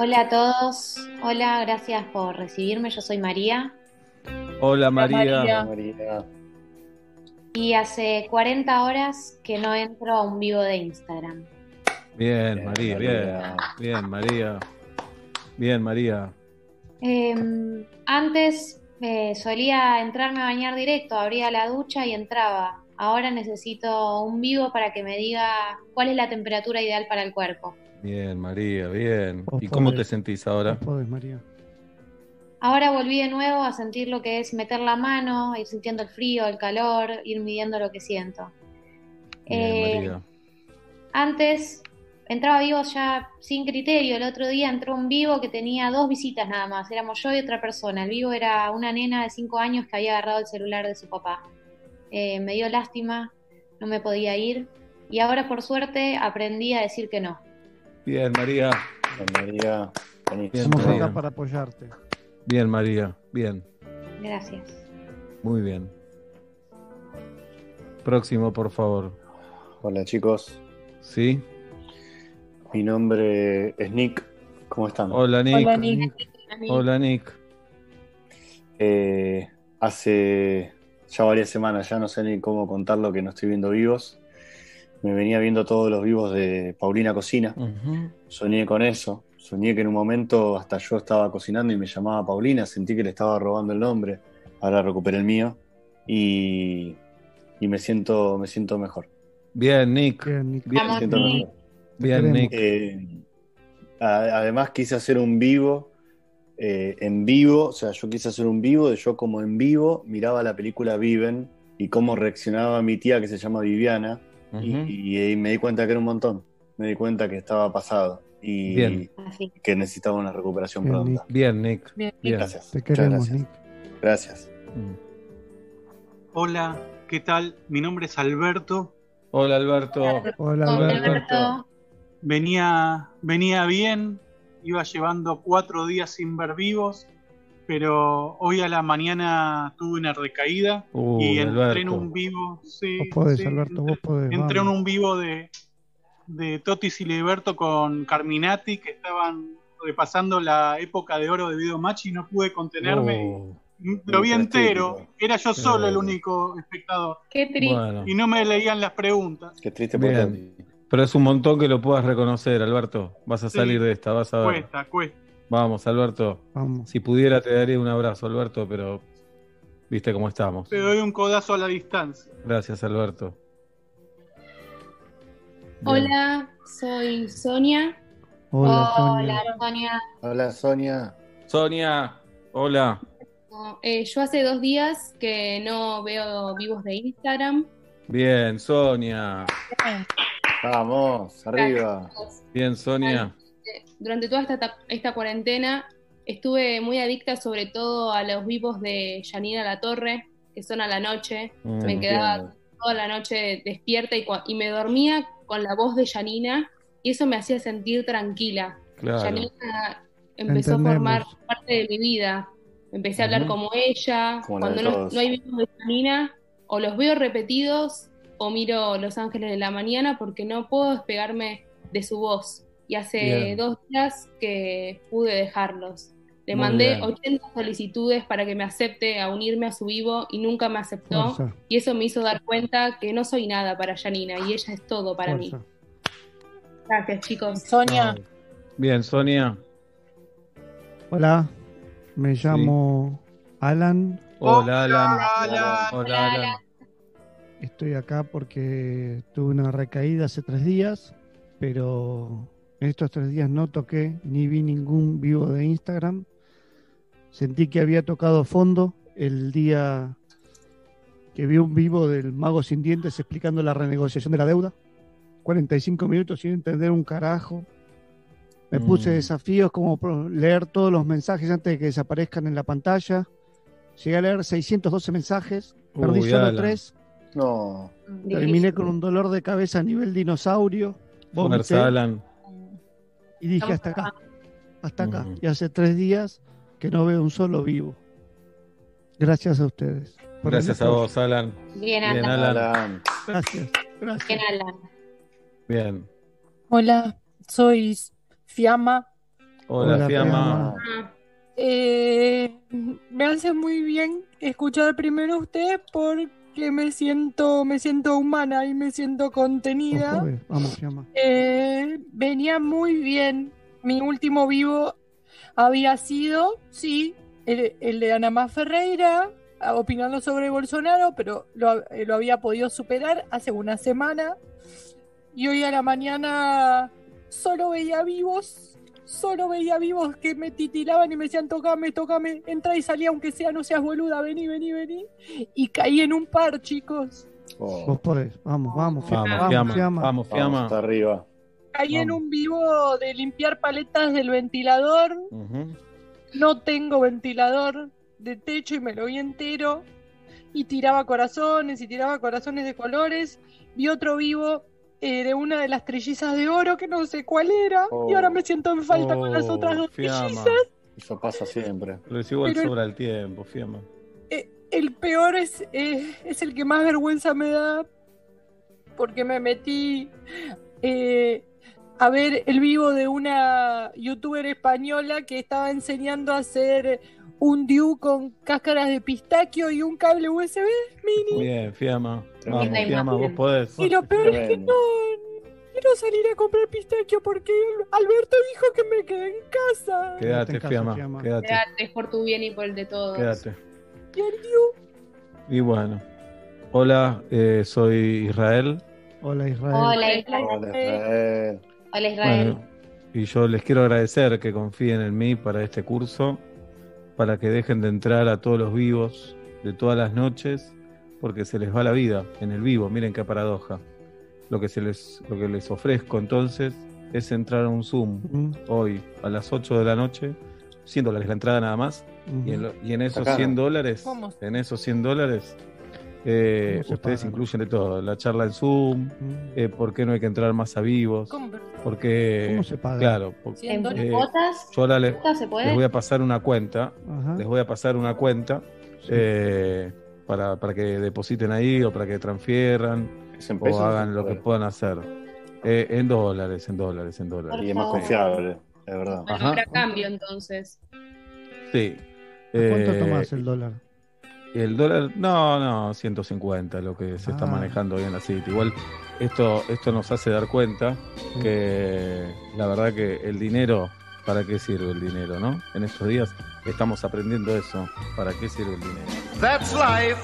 Hola a todos, hola, gracias por recibirme. Yo soy María Hola María. María. María. y hace 40 horas que no entro a un vivo de Instagram. Bien, Bien, María, bien. María. Bien, María. Bien, María. Eh, antes eh, solía entrarme a bañar directo, abría la ducha y entraba. Ahora necesito un vivo para que me diga cuál es la temperatura ideal para el cuerpo. Bien, María, bien. Vos ¿Y cómo te sentís ahora? Podés, María. Ahora volví de nuevo a sentir lo que es meter la mano, ir sintiendo el frío, el calor, ir midiendo lo que siento. Bien, Eh, María. Antes entraba vivo ya sin criterio. El otro día entró un vivo que tenía dos visitas nada más. Éramos yo y otra persona. El vivo era una nena de cinco años que había agarrado el celular de su papá. Eh, me dio lástima, no me podía ir. Y ahora por suerte aprendí a decir que no. Bien, María. Bien, María. Estamos acá para apoyarte. Bien, María. Bien. Gracias. Muy bien. Próximo, por favor. Hola chicos, ¿Sí? Mi nombre es Nick. ¿Cómo están? Hola, Nick. Hola, Nick. Hola, Nick. Eh, hace ya varias semanas, ya no sé ni cómo contarlo que no estoy viendo vivos. Me venía viendo todos los vivos de Paulina Cocina. Soñé con eso. Soñé que en un momento hasta yo estaba cocinando y me llamaba Paulina. Sentí que le estaba robando el nombre. Ahora recuperé el mío. Y, y me siento, me siento mejor. Bien, Nick. Bien, Nick. Bien, Me siento Nick. mejor. Bien. Nick. Eh, además quise hacer un vivo eh, en vivo, o sea, yo quise hacer un vivo de yo como en vivo miraba la película Viven y cómo reaccionaba mi tía que se llama Viviana y, y me di cuenta que era un montón, me di cuenta que estaba pasado y Bien. Que necesitaba una recuperación Bien, pronta. Bien, Nick. Bien. Gracias. Te queremos, gracias. Nick. Gracias. Mm. Hola, ¿qué tal? Mi nombre es Alberto. Hola, Alberto. Hola, Hola, Alberto. Venía, venía bien, iba llevando cuatro días sin ver vivos, pero hoy a la mañana tuve una recaída y entré en un vivo. Sí, Vos podés, sí, Alberto, entré, vos podés. entré en un vivo de, de Totis y Liberto con Carminati que estaban repasando la época de oro de Videomatch y no pude contenerme. Oh, Lo vi entero, era yo solo el único espectador Qué triste. bueno. y no me leían las preguntas. Qué triste por Bien. Pero es un montón que lo puedas reconocer, Alberto. Vas a Sí. salir de esta, vas a ver. Cuesta, cuesta. Vamos, Alberto. Vamos. Si pudiera te daría un abrazo, Alberto, pero viste cómo estamos. Te doy un codazo a la distancia. Gracias, Alberto. Bien. Hola, soy Sonia. Hola, Hola, Sonia. Sonia. Hola Sonia. Sonia, hola. Eh, yo hace dos días que no veo vivos de Instagram. Bien, Sonia. Vamos, arriba. Bien, Sonia. Eh, Durante toda esta, esta cuarentena estuve muy adicta sobre todo a los vivos de Janina La Torre, que son a la noche. Mm, Me quedaba Entiendo. toda la noche despierta y, me dormía con la voz de Janina y eso me hacía sentir tranquila. Claro. Janina empezó a formar parte de mi vida. Empecé a hablar como ella. Como Cuando no, no hay vivos de Janina, o los veo repetidos o miro Los Ángeles de la Mañana porque no puedo despegarme de su voz. Y hace Bien. dos días que pude dejarlos. Le Muy mandé bien. 80 solicitudes para que me acepte a unirme a su vivo y nunca me aceptó. Y eso me hizo dar cuenta que no soy nada para Janina y ella es todo para mí. Gracias, chicos. Sonia. Bien, Sonia. Hola, me llamo Alan. Hola, Alan. Alan. Hola, Alan. Estoy acá porque tuve una recaída hace tres días, pero en estos tres días no toqué ni vi ningún vivo de Instagram. Sentí que había tocado fondo el día que vi un vivo del Mago Sin Dientes explicando la renegociación de la deuda. 45 minutos sin entender un carajo. Me puse Mm. desafíos como leer todos los mensajes antes de que desaparezcan en la pantalla. Llegué a leer 612 mensajes, perdí Uy, solo tres. No, Terminé con un dolor de cabeza a nivel dinosaurio. Vomité y dije hasta acá, hasta acá. Y hace tres días que no veo un solo vivo. Gracias a ustedes. Gracias a vos, Alan. Bien, Bien, Alan. Alan. Alan. Gracias, gracias. Bien, Alan. Bien. Hola, soy Fiamma. Hola, Hola, Fiamma. Eh, me hace muy bien escuchar primero a ustedes porque me siento, me siento humana y me siento contenida. Vamos, Fiamma. Eh, venía muy bien. Mi último vivo había sido, sí, el, el de Ana Má Ferreira, ah, opinando sobre Bolsonaro, pero lo, eh, lo había podido superar hace una semana. Y hoy a la mañana solo veía vivos, solo veía vivos que me titilaban y me decían, tocame, tocame, entra y salí aunque sea, no seas boluda, vení, vení, vení. Y caí en un par, chicos. Oh, Vos podés. Vamos, vamos, Fiamma. Vamos, Vamos, Fiamma. Fiamma. Vamos, hasta arriba. Caí en un vivo de limpiar paletas del ventilador. No tengo ventilador de techo y me lo vi entero. Y tiraba corazones y tiraba corazones de colores. Vi otro vivo de una de las trellizas de oro que no sé cuál era. Oh. Y ahora me siento en falta con las Oh, otras dos Fiamma. trellizas. Eso pasa siempre. Pero es igual sobra el tiempo, Fiamma. Eh, el peor es, eh, es el que más vergüenza me da. Porque me metí eh, a ver el vivo de una youtuber española que estaba enseñando a hacer un DIU con cáscaras de pistaquio y un cable USB mini. Bien, Fiamma. Vamos, Fiamma, vos podés. Y lo peor es que no quiero salir a comprar pistaquio porque Alberto dijo que me quedé en casa. Quédate Quédate, en casa, Fiamma. Fiamma. Quédate, quédate, es por tu bien y por el de todos. quédate. Y el DIU Y bueno. Hola, eh, soy Israel. Hola, Israel. Hola, Israel. Hola, Israel. Hola, Israel. Bueno, y yo les quiero agradecer que confíen en mí para este curso, para que dejen de entrar a todos los vivos de todas las noches, porque se les va la vida en el vivo. Miren qué paradoja. Lo que, se les, lo que les ofrezco entonces es entrar a un Zoom hoy a las 8 de la noche, 100 dólares la entrada nada más, y en, lo- y en esos Acá. 100 dólares, ¿Cómo? en esos 100 dólares, eh, ¿Cómo se ustedes pagan? incluyen de todo, la charla en Zoom, Mm. eh, por qué no hay que entrar más a vivos, ¿Cómo? Porque, ¿Cómo se paga? claro, porque ¿Cien ¿En dólares? Eh, cuotas? yo ahora les, ¿Cuotas se les puede? voy a pasar una cuenta, Ajá. les voy a pasar una cuenta Sí. eh, para, para que depositen ahí o para que transfieran ¿Es en o pesos? hagan lo que puedan hacer. Eh, en dólares, en dólares, en dólares. Y es más confiable, es verdad. Bueno, Ajá. cambio entonces. Sí. ¿A ¿Cuánto Eh, tomás el dólar? El dólar, no, no, 150 lo que se está Ah. manejando hoy en la City. Igual esto, esto nos hace dar cuenta Sí. que la verdad que el dinero, ¿para qué sirve el dinero, no? En estos días estamos aprendiendo eso, ¿para qué sirve el dinero? That's life.